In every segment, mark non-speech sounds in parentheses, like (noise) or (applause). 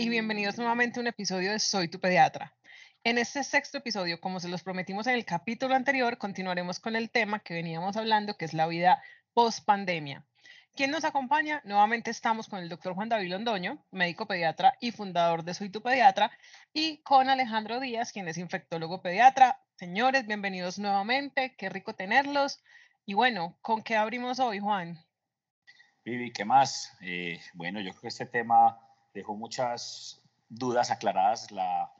y bienvenidos nuevamente a un episodio de Soy tu pediatra. En este sexto episodio, como se los prometimos en el capítulo anterior, continuaremos con el tema que veníamos hablando, que es la vida post pandemia. ¿Quién nos acompaña? Nuevamente estamos con el doctor Juan David Londoño, médico pediatra y fundador de Soy tu pediatra, y con Alejandro Díaz, quien es infectólogo pediatra. Señores, bienvenidos nuevamente, qué rico tenerlos. Y bueno, ¿con qué abrimos hoy, Juan? Vivi, ¿qué más? Eh, bueno, yo creo que este tema dejó muchas dudas aclaradas la,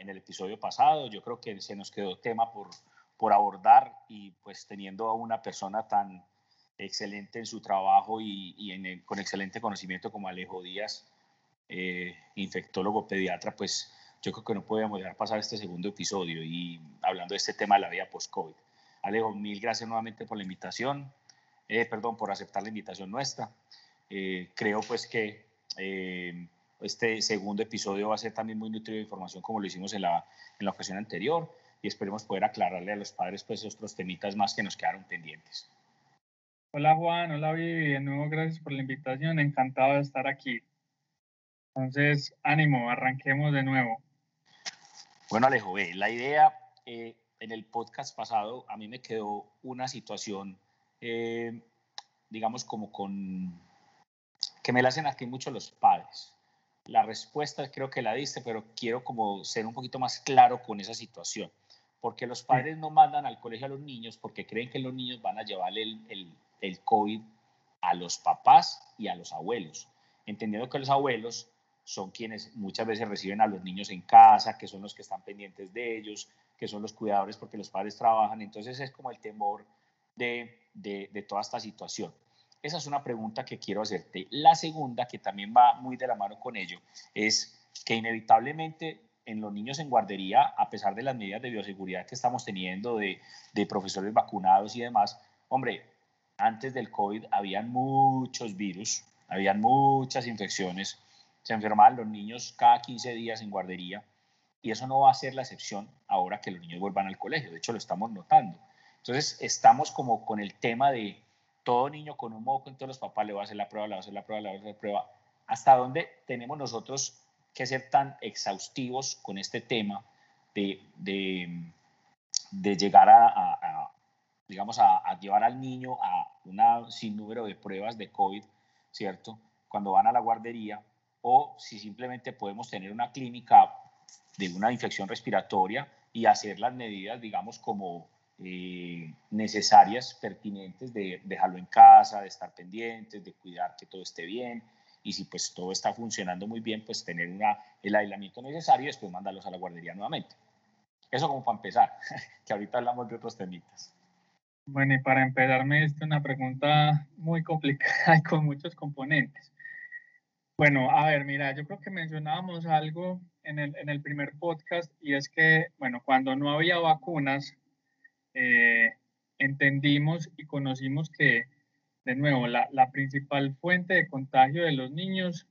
en el episodio pasado. Yo creo que se nos quedó tema por, por abordar y pues teniendo a una persona tan excelente en su trabajo y, con excelente conocimiento como Alejo Díaz, eh, infectólogo pediatra, pues yo creo que no podíamos dejar pasar este segundo episodio y hablando de este tema de la vida post-COVID. Alejo, mil gracias nuevamente por la invitación, eh, perdón, por aceptar la invitación nuestra. Eh, creo pues que este segundo episodio va a ser también muy nutrido de información como lo hicimos en la, en la ocasión anterior y esperemos poder aclararle a los padres pues otros temitas más que nos quedaron pendientes. Hola Juan, hola Vivi, de nuevo gracias por la invitación, encantado de estar aquí. Entonces, ánimo, arranquemos de nuevo. Bueno Alejo, la idea eh, en el podcast pasado a mí me quedó una situación, eh, digamos como con, que me la hacen aquí mucho los padres. La respuesta creo que la diste, pero quiero como ser un poquito más claro con esa situación porque los padres no mandan al colegio a los niños porque creen que los niños van a llevarle el, el, el COVID a los papás y a los abuelos, entendiendo que los abuelos son quienes muchas veces reciben a los niños en casa, que son los que están pendientes de ellos, que son los cuidadores porque los padres trabajan. Entonces es como el temor de, de, toda esta situación. Esa es una pregunta que quiero hacerte. La segunda, que también va muy de la mano con ello, es que inevitablemente en los niños en guardería, a pesar de las medidas de bioseguridad que estamos teniendo, de, de profesores vacunados y demás, hombre, antes del COVID habían muchos virus, habían muchas infecciones, se enfermaban los niños cada 15 días en guardería y eso no va a ser la excepción ahora que los niños vuelvan al colegio, de hecho lo estamos notando. Entonces estamos como con el tema de todo niño con un moco, entonces los papás le va a hacer la prueba, le va a hacer la prueba, le va a hacer la prueba. ¿Hasta dónde tenemos nosotros que ser tan exhaustivos con este tema de, de, llegar a digamos, a, llevar al niño a un sinnúmero de pruebas de COVID, ¿cierto? Cuando van a la guardería, o si simplemente podemos tener una clínica de una infección respiratoria y hacer las medidas, digamos, como eh, necesarias, pertinentes de dejarlo en casa, de estar pendientes, de cuidar que todo esté bien. Y si pues todo está funcionando muy bien, pues tener una, el aislamiento necesario y después mandarlos a la guardería nuevamente. Eso como para empezar, (laughs) que ahorita hablamos de otros temitas. Bueno, y para empezar me diste una pregunta muy complicada (laughs) y con muchos componentes. Bueno, a ver, mira, yo creo que mencionábamos algo en el, en el primer podcast y es que, bueno, cuando no había vacunas, eh, entendimos y conocimos que, de nuevo, la, principal fuente de contagio de los niños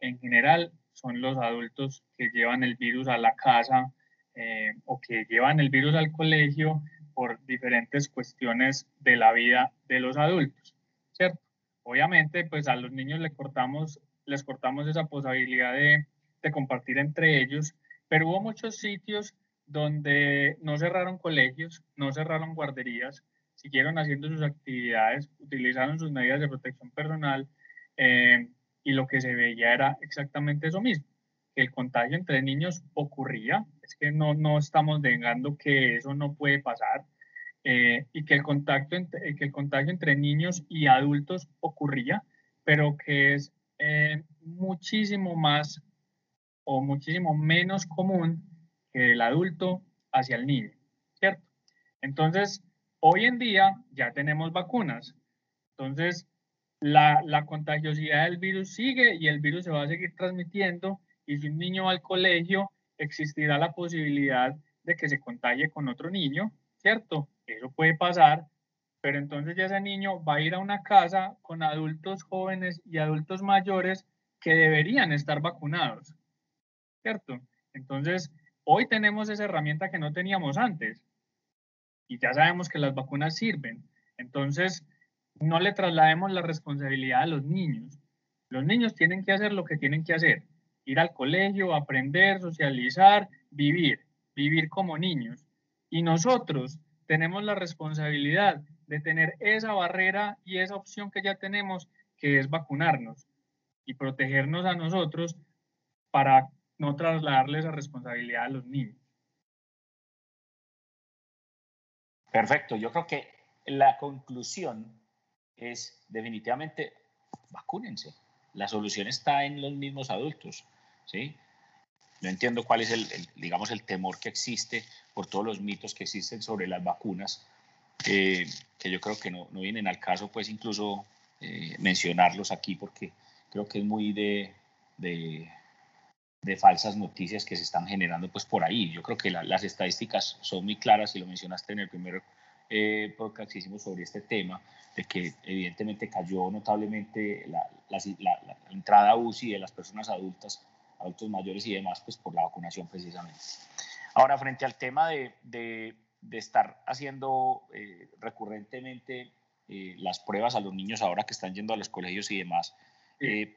en general son los adultos que llevan el virus a la casa eh, o que llevan el virus al colegio por diferentes cuestiones de la vida de los adultos, ¿cierto? Obviamente, pues a los niños les cortamos, les cortamos esa posibilidad de, de compartir entre ellos, pero hubo muchos sitios donde no cerraron colegios, no cerraron guarderías, siguieron haciendo sus actividades, utilizaron sus medidas de protección personal eh, y lo que se veía era exactamente eso mismo, que el contagio entre niños ocurría, es que no, no estamos negando que eso no puede pasar eh, y que el, contacto entre, que el contagio entre niños y adultos ocurría, pero que es eh, muchísimo más o muchísimo menos común que el adulto hacia el niño, ¿cierto? Entonces, hoy en día ya tenemos vacunas. Entonces, la, la, contagiosidad del virus sigue y el virus se va a seguir transmitiendo y si un niño va al colegio, existirá la posibilidad de que se contagie con otro niño, ¿cierto? Eso puede pasar, pero entonces ya ese niño va a ir a una casa con adultos jóvenes y adultos mayores que deberían estar vacunados, ¿cierto? Entonces, hoy tenemos esa herramienta que no teníamos antes y ya sabemos que las vacunas sirven. Entonces, no le traslademos la responsabilidad a los niños. Los niños tienen que hacer lo que tienen que hacer ir al colegio, aprender, socializar, vivir, vivir como niños. Y nosotros tenemos la responsabilidad de tener esa barrera y esa opción que ya tenemos, que es vacunarnos y protegernos a nosotros para no trasladarle esa responsabilidad a los niños. Perfecto, yo creo que la conclusión es definitivamente vacúnense. La solución está en los mismos adultos, ¿sí? No entiendo cuál es el, digamos, el temor que existe por todos los mitos que existen sobre las vacunas, que yo creo que no, no, vienen al caso, pues incluso eh, mencionarlos aquí, porque creo que es muy de, de, de, falsas noticias que se están generando pues por ahí. Yo creo que las estadísticas son muy claras, y lo mencionaste en el primer eh, podcast que hicimos sobre este tema, de que evidentemente cayó notablemente la, la, la, entrada UCI de las personas adultas, adultos mayores y demás, pues por la vacunación precisamente. Ahora, frente al tema de, de, de estar haciendo eh, recurrentemente eh, las pruebas a los niños ahora que están yendo a los colegios y demás, eh,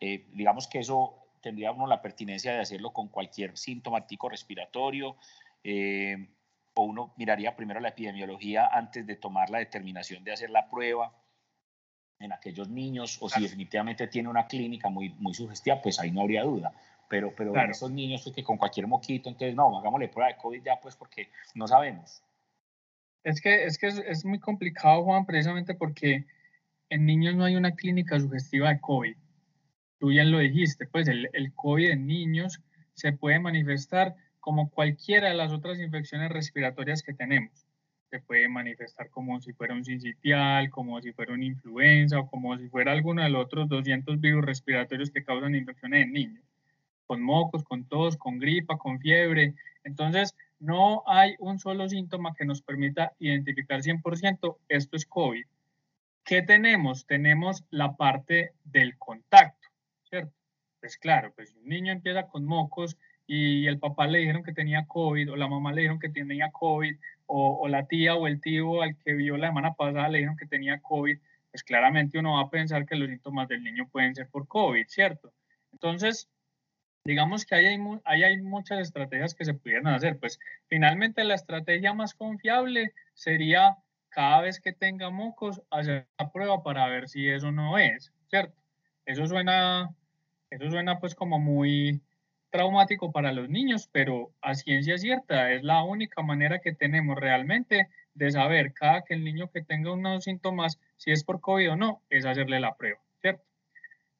digamos que eso tendría uno la pertinencia de hacerlo con cualquier sintomático respiratorio, o uno miraría primero la epidemiología antes de tomar la determinación de hacer la prueba en aquellos niños, o si definitivamente tiene una clínica muy, muy sugestiva, pues ahí no habría duda. Pero, pero en esos niños, pues que con cualquier moquito, entonces no, hagámosle prueba de COVID ya, pues porque no sabemos. Es que, es, que es, muy complicado, Juan, precisamente porque en niños no hay una clínica sugestiva de COVID. Tú ya lo dijiste, pues el, el COVID en niños se puede manifestar como cualquiera de las otras infecciones respiratorias que tenemos. Se puede manifestar como si fuera un sincitial, como si fuera una influenza o como si fuera alguno de los otros 200 virus respiratorios que causan infecciones en niños, con mocos, con tos, con gripa, con fiebre. Entonces, no hay un solo síntoma que nos permita identificar 100% esto es COVID. ¿Qué tenemos? Tenemos la parte del contacto. Pues claro, pues un niño empieza con mocos y el papá le dijeron que tenía COVID o la mamá le dijeron que tenía COVID o, la tía o el tío al que vio la semana pasada le dijeron que tenía COVID, pues claramente uno va a pensar que los síntomas del niño pueden ser por COVID, ¿cierto? Entonces, digamos que ahí hay, hay muchas estrategias que se pudieran hacer. Pues finalmente la estrategia más confiable sería cada vez que tenga mocos hacer la prueba para ver si eso no es, ¿cierto? Eso suena, eso suena pues como muy, traumático para los niños, pero a ciencia cierta es la única manera que tenemos realmente de saber cada que el niño que tenga unos síntomas, si es por COVID o no, es hacerle la prueba, ¿cierto?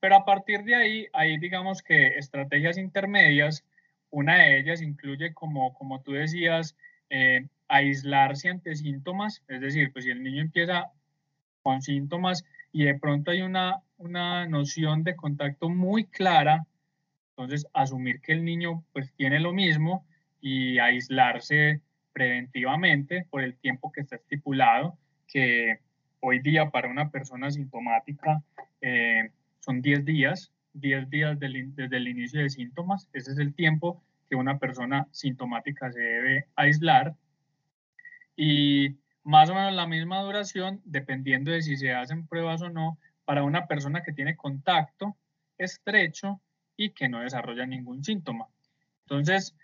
Pero a partir de ahí, hay digamos que estrategias intermedias, una de ellas incluye, como, como tú decías, eh, aislarse ante síntomas, es decir, pues si el niño empieza con síntomas y de pronto hay una, una noción de contacto muy clara. Entonces, asumir que el niño pues tiene lo mismo y aislarse preventivamente por el tiempo que está estipulado, que hoy día para una persona sintomática eh, son 10 días, 10 días desde el inicio de síntomas, ese es el tiempo que una persona sintomática se debe aislar. Y más o menos la misma duración, dependiendo de si se hacen pruebas o no, para una persona que tiene contacto estrecho y que no desarrolla ningún síntoma. Entonces,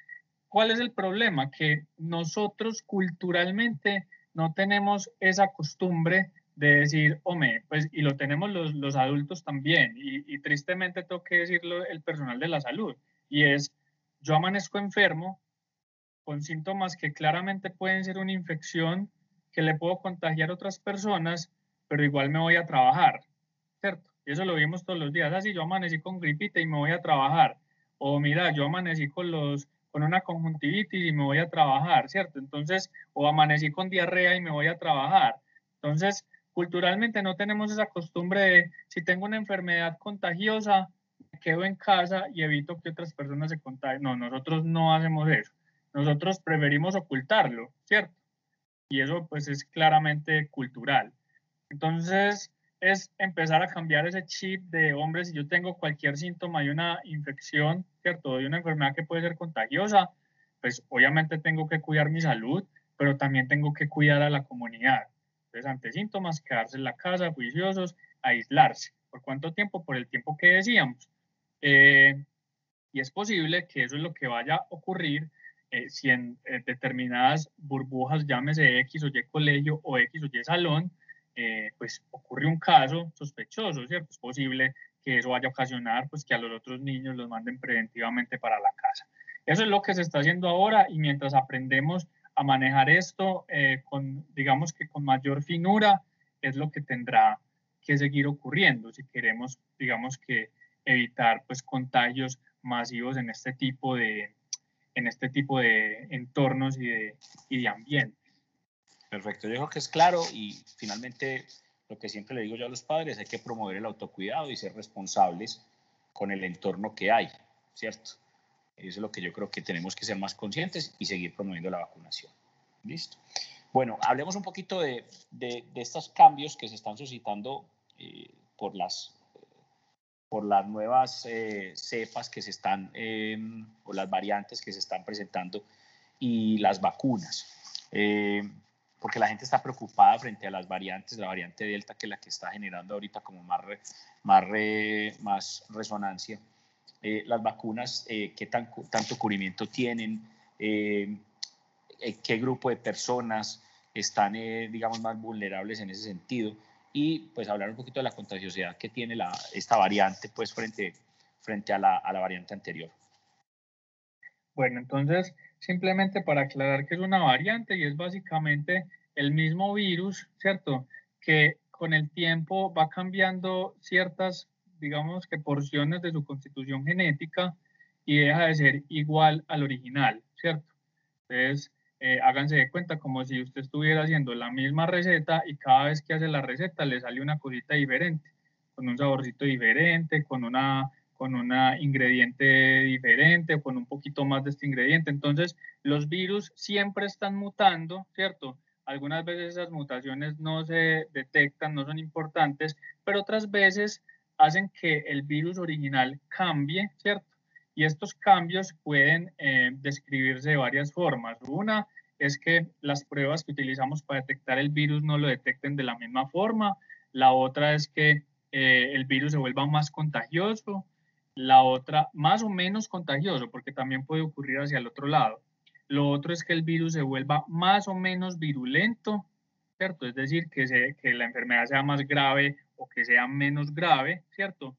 ¿cuál es el problema? Que nosotros culturalmente no tenemos esa costumbre de decir, hombre, pues, y lo tenemos los, adultos también, y, y, tristemente tengo que decirlo el personal de la salud, y es, yo amanezco enfermo con síntomas que claramente pueden ser una infección que le puedo contagiar a otras personas, pero igual me voy a trabajar, ¿cierto? eso lo vimos todos los días. Así yo amanecí con gripita y me voy a trabajar. O mira, yo amanecí con los con una conjuntivitis y me voy a trabajar, ¿cierto? Entonces, o amanecí con diarrea y me voy a trabajar. Entonces, culturalmente no tenemos esa costumbre de si tengo una enfermedad contagiosa, me quedo en casa y evito que otras personas se contagien. No, nosotros no hacemos eso. Nosotros preferimos ocultarlo, ¿cierto? Y eso pues es claramente cultural. Entonces, es empezar a cambiar ese chip de, hombre, si yo tengo cualquier síntoma de una infección, ¿cierto? De una enfermedad que puede ser contagiosa, pues obviamente tengo que cuidar mi salud, pero también tengo que cuidar a la comunidad. Entonces, ante síntomas, quedarse en la casa, juiciosos, aislarse. ¿Por cuánto tiempo? Por el tiempo que decíamos. Eh, Y es posible que eso es lo que vaya a ocurrir eh, si en eh, determinadas burbujas, llámese X o Y colegio o X o Y salón, eh, pues ocurre un caso sospechoso, ¿cierto? Es posible que eso vaya a ocasionar pues que a los otros niños los manden preventivamente para la casa. Eso es lo que se está haciendo ahora y mientras aprendemos a manejar esto con, digamos que con mayor finura, es lo que tendrá que seguir ocurriendo si queremos, digamos que evitar pues contagios masivos en este tipo de, en este tipo de entornos y de, y de ambientes. Perfecto, yo creo que es claro y finalmente lo que siempre le digo yo a los padres, hay que promover el autocuidado y ser responsables con el entorno que hay, ¿cierto? Eso es lo que yo creo que tenemos que ser más conscientes y seguir promoviendo la vacunación. ¿Listo? Bueno, hablemos un poquito de, de, estos cambios que se están suscitando eh, por las por las nuevas eh, cepas que se están, em, o las variantes que se están presentando y las vacunas. Eh, porque la gente está preocupada frente a las variantes, la variante Delta, que es la que está generando ahorita como más, más, más resonancia. Eh, las vacunas, qué tan, tanto cubrimiento tienen, qué grupo de personas están, digamos, más vulnerables en ese sentido y pues hablar un poquito de la contagiosidad que tiene esta variante pues frente, frente a, la, a la variante anterior. Bueno, entonces simplemente para aclarar que es una variante y es básicamente el mismo virus, ¿cierto? Que con el tiempo va cambiando ciertas, digamos que porciones de su constitución genética y deja de ser igual al original, ¿cierto? Entonces, eh, háganse de cuenta como si usted estuviera haciendo la misma receta y cada vez que hace la receta le sale una cosita diferente, con un saborcito diferente, con una con un ingrediente diferente, con un poquito más de este ingrediente. Entonces, los virus siempre están mutando, ¿cierto? Algunas veces esas mutaciones no se detectan, no son importantes, pero otras veces hacen que el virus original cambie, ¿cierto? Y estos cambios pueden eh, describirse de varias formas. Una es que las pruebas que utilizamos para detectar el virus no lo detecten de la misma forma. La otra es que eh, el virus se vuelva más contagioso. La otra, más o menos contagioso, porque también puede ocurrir hacia el otro lado. Lo otro es que el virus se vuelva más o menos virulento, ¿cierto? Es decir, que, se, que la enfermedad sea más grave o que sea menos grave, ¿cierto?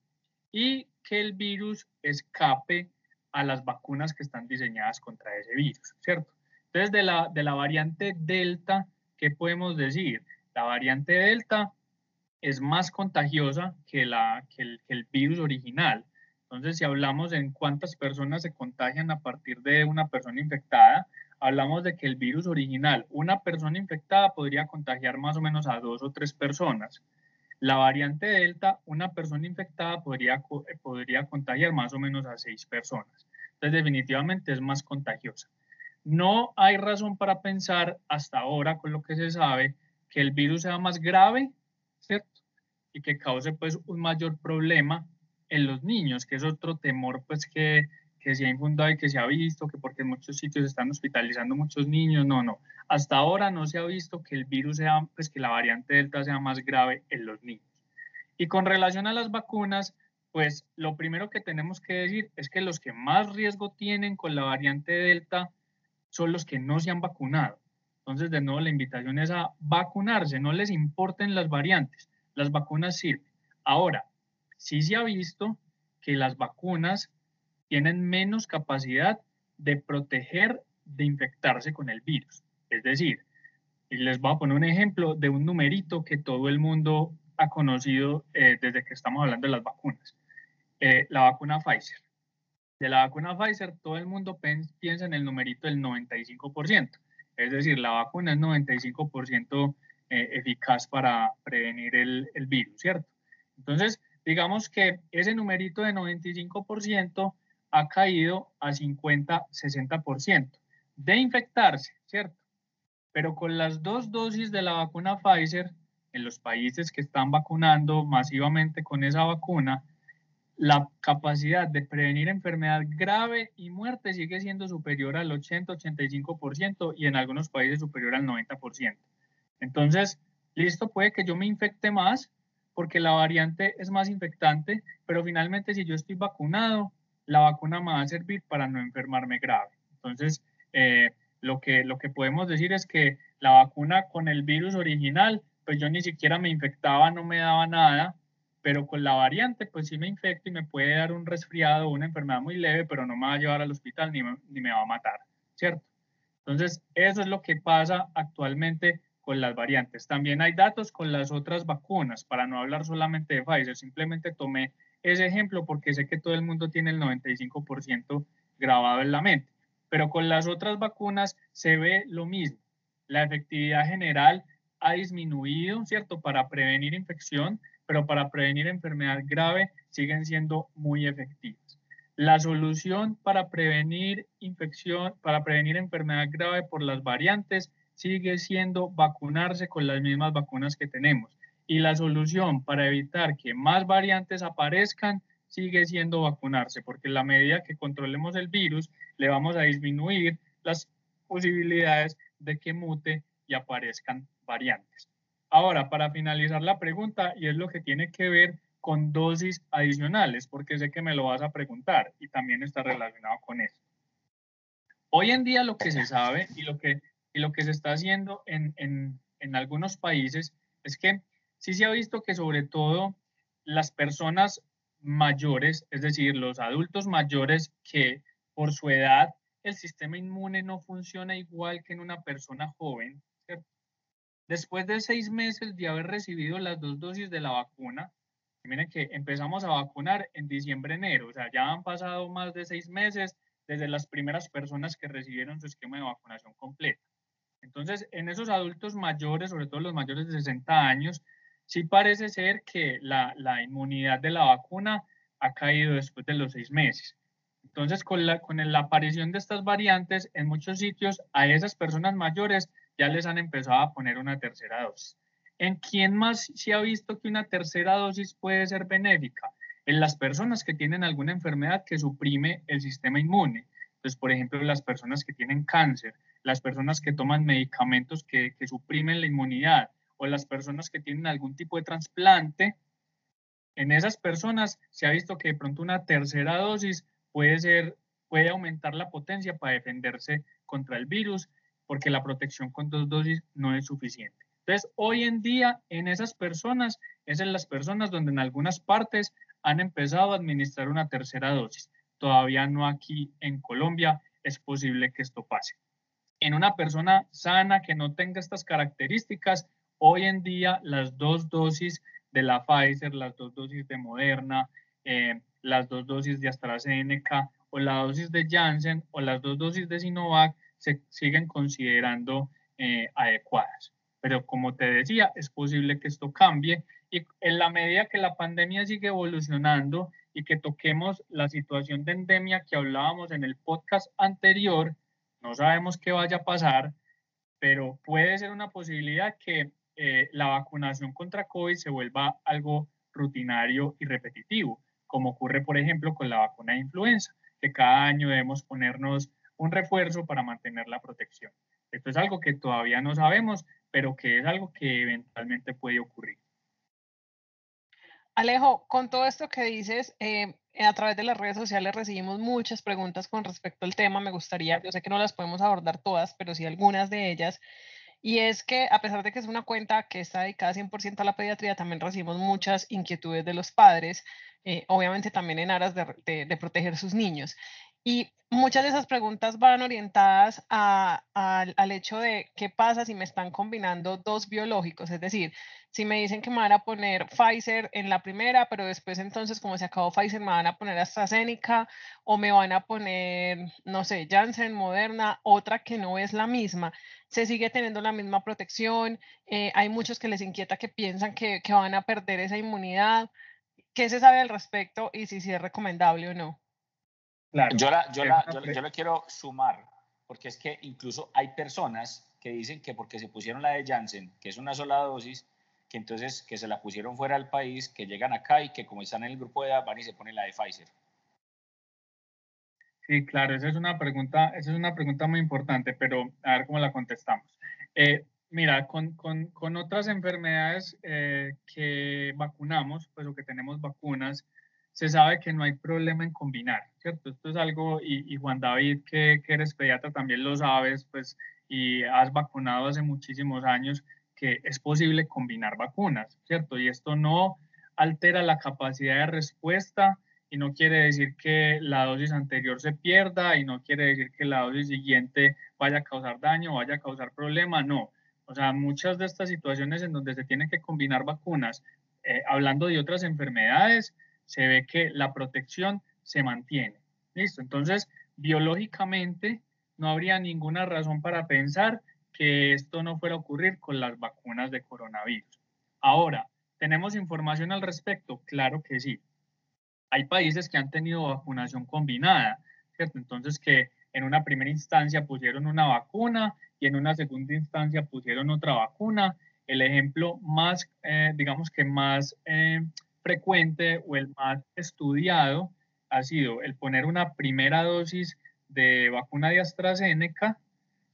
Y que el virus escape a las vacunas que están diseñadas contra ese virus, ¿cierto? Entonces, de la, de la variante Delta, ¿qué podemos decir? La variante Delta es más contagiosa que, la, que el, que el virus original. Entonces, si hablamos en cuántas personas se contagian a partir de una persona infectada, hablamos de que el virus original, una persona infectada podría contagiar más o menos a dos o tres personas. La variante Delta, una persona infectada podría, eh, podría contagiar más o menos a seis personas. Entonces, definitivamente es más contagiosa. No hay razón para pensar hasta ahora, con lo que se sabe, que el virus sea más grave, ¿cierto? Y que cause pues un mayor problema en los niños, que es otro temor pues que, que se ha infundado y que se ha visto, que porque en muchos sitios están hospitalizando muchos niños, no, no. Hasta ahora no se ha visto que el virus sea, pues que la variante Delta sea más grave en los niños. Y con relación a las vacunas, pues lo primero que tenemos que decir es que los que más riesgo tienen con la variante Delta son los que no se han vacunado. Entonces, de nuevo, la invitación es a vacunarse, no les importen las variantes, las vacunas sirven. Ahora, sí se ha visto que las vacunas tienen menos capacidad de proteger de infectarse con el virus. Es decir, les voy a poner un ejemplo de un numerito que todo el mundo ha conocido eh, desde que estamos hablando de las vacunas. Eh, la vacuna Pfizer. De la vacuna Pfizer, todo el mundo piensa en el numerito del 95%. Es decir, la vacuna es 95% eh, eficaz para prevenir el, el virus, ¿cierto? Entonces, digamos que ese numerito de 95% ha caído a 50, 60% de infectarse, ¿cierto? Pero con las dos dosis de la vacuna Pfizer, en los países que están vacunando masivamente con esa vacuna, la capacidad de prevenir enfermedad grave y muerte sigue siendo superior al 80-85% y en algunos países superior al 90%. Entonces, listo, puede que yo me infecte más porque la variante es más infectante, pero finalmente si yo estoy vacunado, la vacuna me va a servir para no enfermarme grave. Entonces, eh, lo, que, lo que podemos decir es que la vacuna con el virus original, pues yo ni siquiera me infectaba, no me daba nada, pero con la variante, pues sí me infecto y me puede dar un resfriado o una enfermedad muy leve, pero no me va a llevar al hospital ni ni me va a matar, ¿cierto? Entonces, eso es lo que pasa actualmente con las variantes. También hay datos con las otras vacunas, para no hablar solamente de Pfizer, simplemente tomé ese ejemplo porque sé que todo el mundo tiene el 95% grabado en la mente, pero con las otras vacunas se ve lo mismo. La efectividad general ha disminuido, ¿cierto? Para prevenir infección, pero para prevenir enfermedad grave siguen siendo muy efectivas. La solución para prevenir infección, para prevenir enfermedad grave por las variantes sigue siendo vacunarse con las mismas vacunas que tenemos. Y la solución para evitar que más variantes aparezcan sigue siendo vacunarse, porque en la medida que controlemos el virus, le vamos a disminuir las posibilidades de que mute y aparezcan variantes. Ahora, para finalizar la pregunta, y es lo que tiene que ver con dosis adicionales, porque sé que me lo vas a preguntar y también está relacionado con eso. Hoy en día lo que se sabe y lo que y lo que se está haciendo en, en, en algunos países es que sí se ha visto que sobre todo las personas mayores, es decir, los adultos mayores que por su edad el sistema inmune no funciona igual que en una persona joven, después de seis meses de haber recibido las dos dosis de la vacuna, miren que empezamos a vacunar en diciembre, enero, o sea, ya han pasado más de seis meses desde las primeras personas que recibieron su esquema de vacunación completa. Entonces, en esos adultos mayores, sobre todo los mayores de 60 años, sí parece ser que la, inmunidad de la vacuna ha caído después de los seis meses. Entonces, con la, con la aparición de estas variantes, en muchos sitios a esas personas mayores ya les han empezado a poner una tercera dosis. ¿En quién más se ha visto que una tercera dosis puede ser benéfica? En las personas que tienen alguna enfermedad que suprime el sistema inmune. Entonces, por ejemplo, las personas que tienen cáncer, las personas que toman medicamentos que, suprimen la inmunidad o las personas que tienen algún tipo de trasplante, en esas personas se ha visto que de pronto una tercera dosis puede ser puede aumentar la potencia para defenderse contra el virus porque la protección con dos dosis no es suficiente. Entonces, hoy en día en esas personas es en las personas donde en algunas partes han empezado a administrar una tercera dosis. Todavía no aquí en Colombia es posible que esto pase en una persona sana que no tenga estas características, hoy en día las dos dosis de la Pfizer, las dos dosis de Moderna, eh, las dos dosis de AstraZeneca o la dosis de Janssen o las dos dosis de Sinovac se siguen considerando eh, adecuadas. Pero como te decía, es posible que esto cambie y en la medida que la pandemia sigue evolucionando y que toquemos la situación de endemia que hablábamos en el podcast anterior, no sabemos qué vaya a pasar, pero puede ser una posibilidad que eh, la vacunación contra COVID se vuelva algo rutinario y repetitivo, como ocurre, por ejemplo, con la vacuna de influenza, que cada año debemos ponernos un refuerzo para mantener la protección. Esto es algo que todavía no sabemos, pero que es algo que eventualmente puede ocurrir. Alejo, con todo esto que dices, eh, a través de las redes sociales recibimos muchas preguntas con respecto al tema. Me gustaría, yo sé que no las podemos abordar todas, pero sí algunas de ellas. Y es que a pesar de que es una cuenta que está dedicada 100% a la pediatría, también recibimos muchas inquietudes de los padres, eh, obviamente también en aras de, de proteger sus niños. Y muchas de esas preguntas van orientadas al hecho de qué pasa si me están combinando dos biológicos, es decir, si me dicen que me van a poner Pfizer en la primera, pero después entonces como se acabó Pfizer me van a poner AstraZeneca o me van a poner, no sé, Janssen, Moderna, otra que no es la misma, se sigue teniendo la misma protección, eh, hay muchos que les inquieta que piensan que, que van a perder esa inmunidad. ¿Qué se sabe al respecto y si, si es recomendable o no? Yo, la, yo, la, yo, yo le quiero sumar, porque es que incluso hay personas que dicen que porque se pusieron la de Janssen, que es una sola dosis, que entonces que se la pusieron fuera del país, que llegan acá y que como están en el grupo de edad van y se ponen la de Pfizer. Sí, claro, esa es una pregunta, esa es una pregunta muy importante, pero a ver cómo la contestamos. Eh, mira, con, con, con, otras enfermedades eh, que vacunamos, pues o que tenemos vacunas, se sabe que no hay problema en combinar, ¿cierto? Esto es algo, y, Juan David, que, que, eres pediatra, también lo sabes, pues, y has vacunado hace muchísimos años, que es posible combinar vacunas, ¿cierto? Y esto no altera la capacidad de respuesta y no quiere decir que la dosis anterior se pierda y no quiere decir que la dosis siguiente vaya a causar daño o vaya a causar problema, no. O sea, muchas de estas situaciones en donde se tienen que combinar vacunas, eh, hablando de otras enfermedades, se ve que la protección se mantiene. Listo, entonces, biológicamente no habría ninguna razón para pensar que esto no fuera a ocurrir con las vacunas de coronavirus. Ahora, ¿tenemos información al respecto? Claro que sí. Hay países que han tenido vacunación combinada, ¿cierto? Entonces, que en una primera instancia pusieron una vacuna y en una segunda instancia pusieron otra vacuna. El ejemplo más, eh, digamos que más eh, frecuente o el más estudiado ha sido el poner una primera dosis de vacuna de AstraZeneca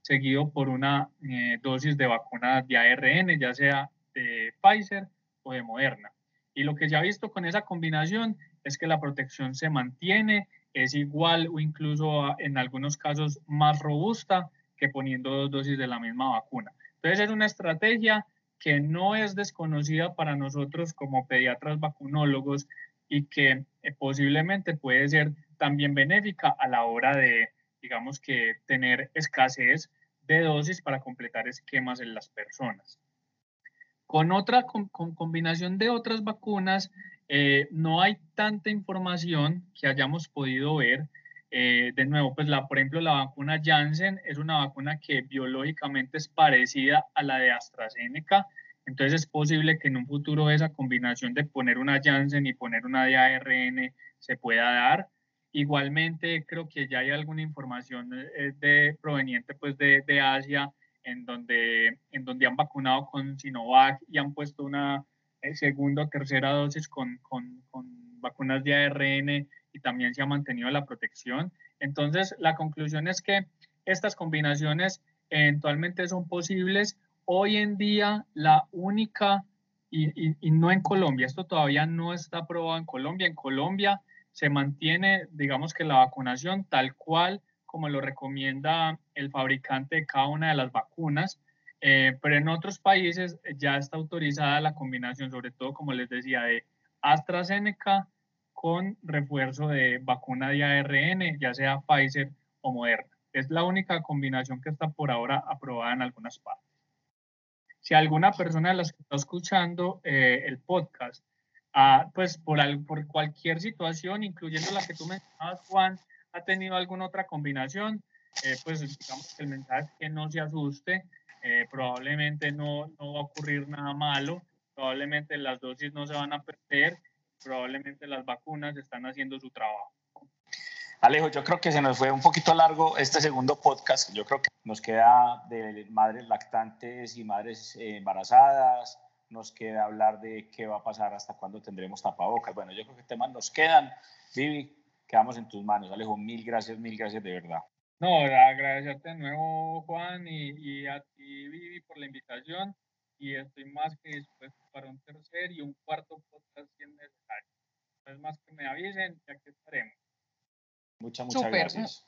seguido por una eh, dosis de vacuna de ARN, ya sea de Pfizer o de Moderna. Y lo que se ha visto con esa combinación es que la protección se mantiene, es igual o incluso en algunos casos más robusta que poniendo dos dosis de la misma vacuna. Entonces es una estrategia que no es desconocida para nosotros como pediatras vacunólogos y que eh, posiblemente puede ser también benéfica a la hora de, digamos que, tener escasez de dosis para completar esquemas en las personas. Con otra con, combinación de otras vacunas, eh, no hay tanta información que hayamos podido ver. Eh, de nuevo, pues la, por ejemplo, la vacuna Janssen es una vacuna que biológicamente es parecida a la de AstraZeneca. Entonces es posible que en un futuro esa combinación de poner una Janssen y poner una de ARN se pueda dar. Igualmente, creo que ya hay alguna información eh, de, proveniente pues, de, de, Asia en donde, en donde han vacunado con Sinovac y han puesto una eh, segunda o tercera dosis con, con, con vacunas de ARN y también se ha mantenido la protección. Entonces, la conclusión es que estas combinaciones eventualmente son posibles. Hoy en día, la única, y, no en Colombia, esto todavía no está aprobado en Colombia, en Colombia se mantiene, digamos que la vacunación tal cual como lo recomienda el fabricante de cada una de las vacunas, eh, pero en otros países ya está autorizada la combinación, sobre todo, como les decía, de AstraZeneca con refuerzo de vacuna de ARN, ya sea Pfizer o Moderna. Es la única combinación que está por ahora aprobada en algunas partes. Si alguna persona de las que está escuchando eh, el podcast pues por, por cualquier situación, incluyendo la que tú mencionabas, Juan, ha tenido alguna otra combinación, eh, pues digamos que el mensaje es que no se asuste, eh, probablemente no, no va a ocurrir nada malo, probablemente las dosis no se van a perder, probablemente las vacunas están haciendo su trabajo. Alejo, yo creo que se nos fue un poquito largo este segundo podcast. Yo creo que nos queda de madres lactantes y madres eh, embarazadas, nos queda hablar de qué va a pasar, hasta cuándo tendremos tapabocas. Bueno, yo creo que temas nos quedan. Vivi, quedamos en tus manos. Alejo, mil gracias, mil gracias de verdad. No, agradecerte de nuevo, Juan, y, y a ti, Vivi, por la invitación. Y estoy más que dispuesto para un tercer y un cuarto podcast si es necesario. Es más que me avisen, ya que estaremos. Muchas, muchas gracias.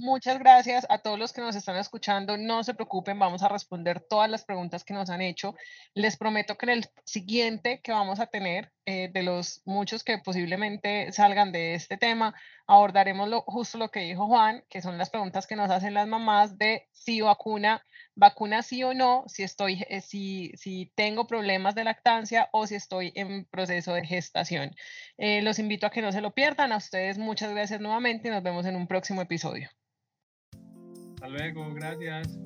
Muchas gracias a todos los que nos están escuchando. No se preocupen, vamos a responder todas las preguntas que nos han hecho. Les prometo que en el siguiente que vamos a tener, eh, de los muchos que posiblemente salgan de este tema, abordaremos lo, justo lo que dijo Juan, que son las preguntas que nos hacen las mamás de si vacuna, vacuna sí o no, si estoy, eh, si, si tengo problemas de lactancia o si estoy en proceso de gestación. Eh, los invito a que no se lo pierdan. A ustedes muchas gracias nuevamente y nos vemos en un próximo episodio. Hasta luego, gracias.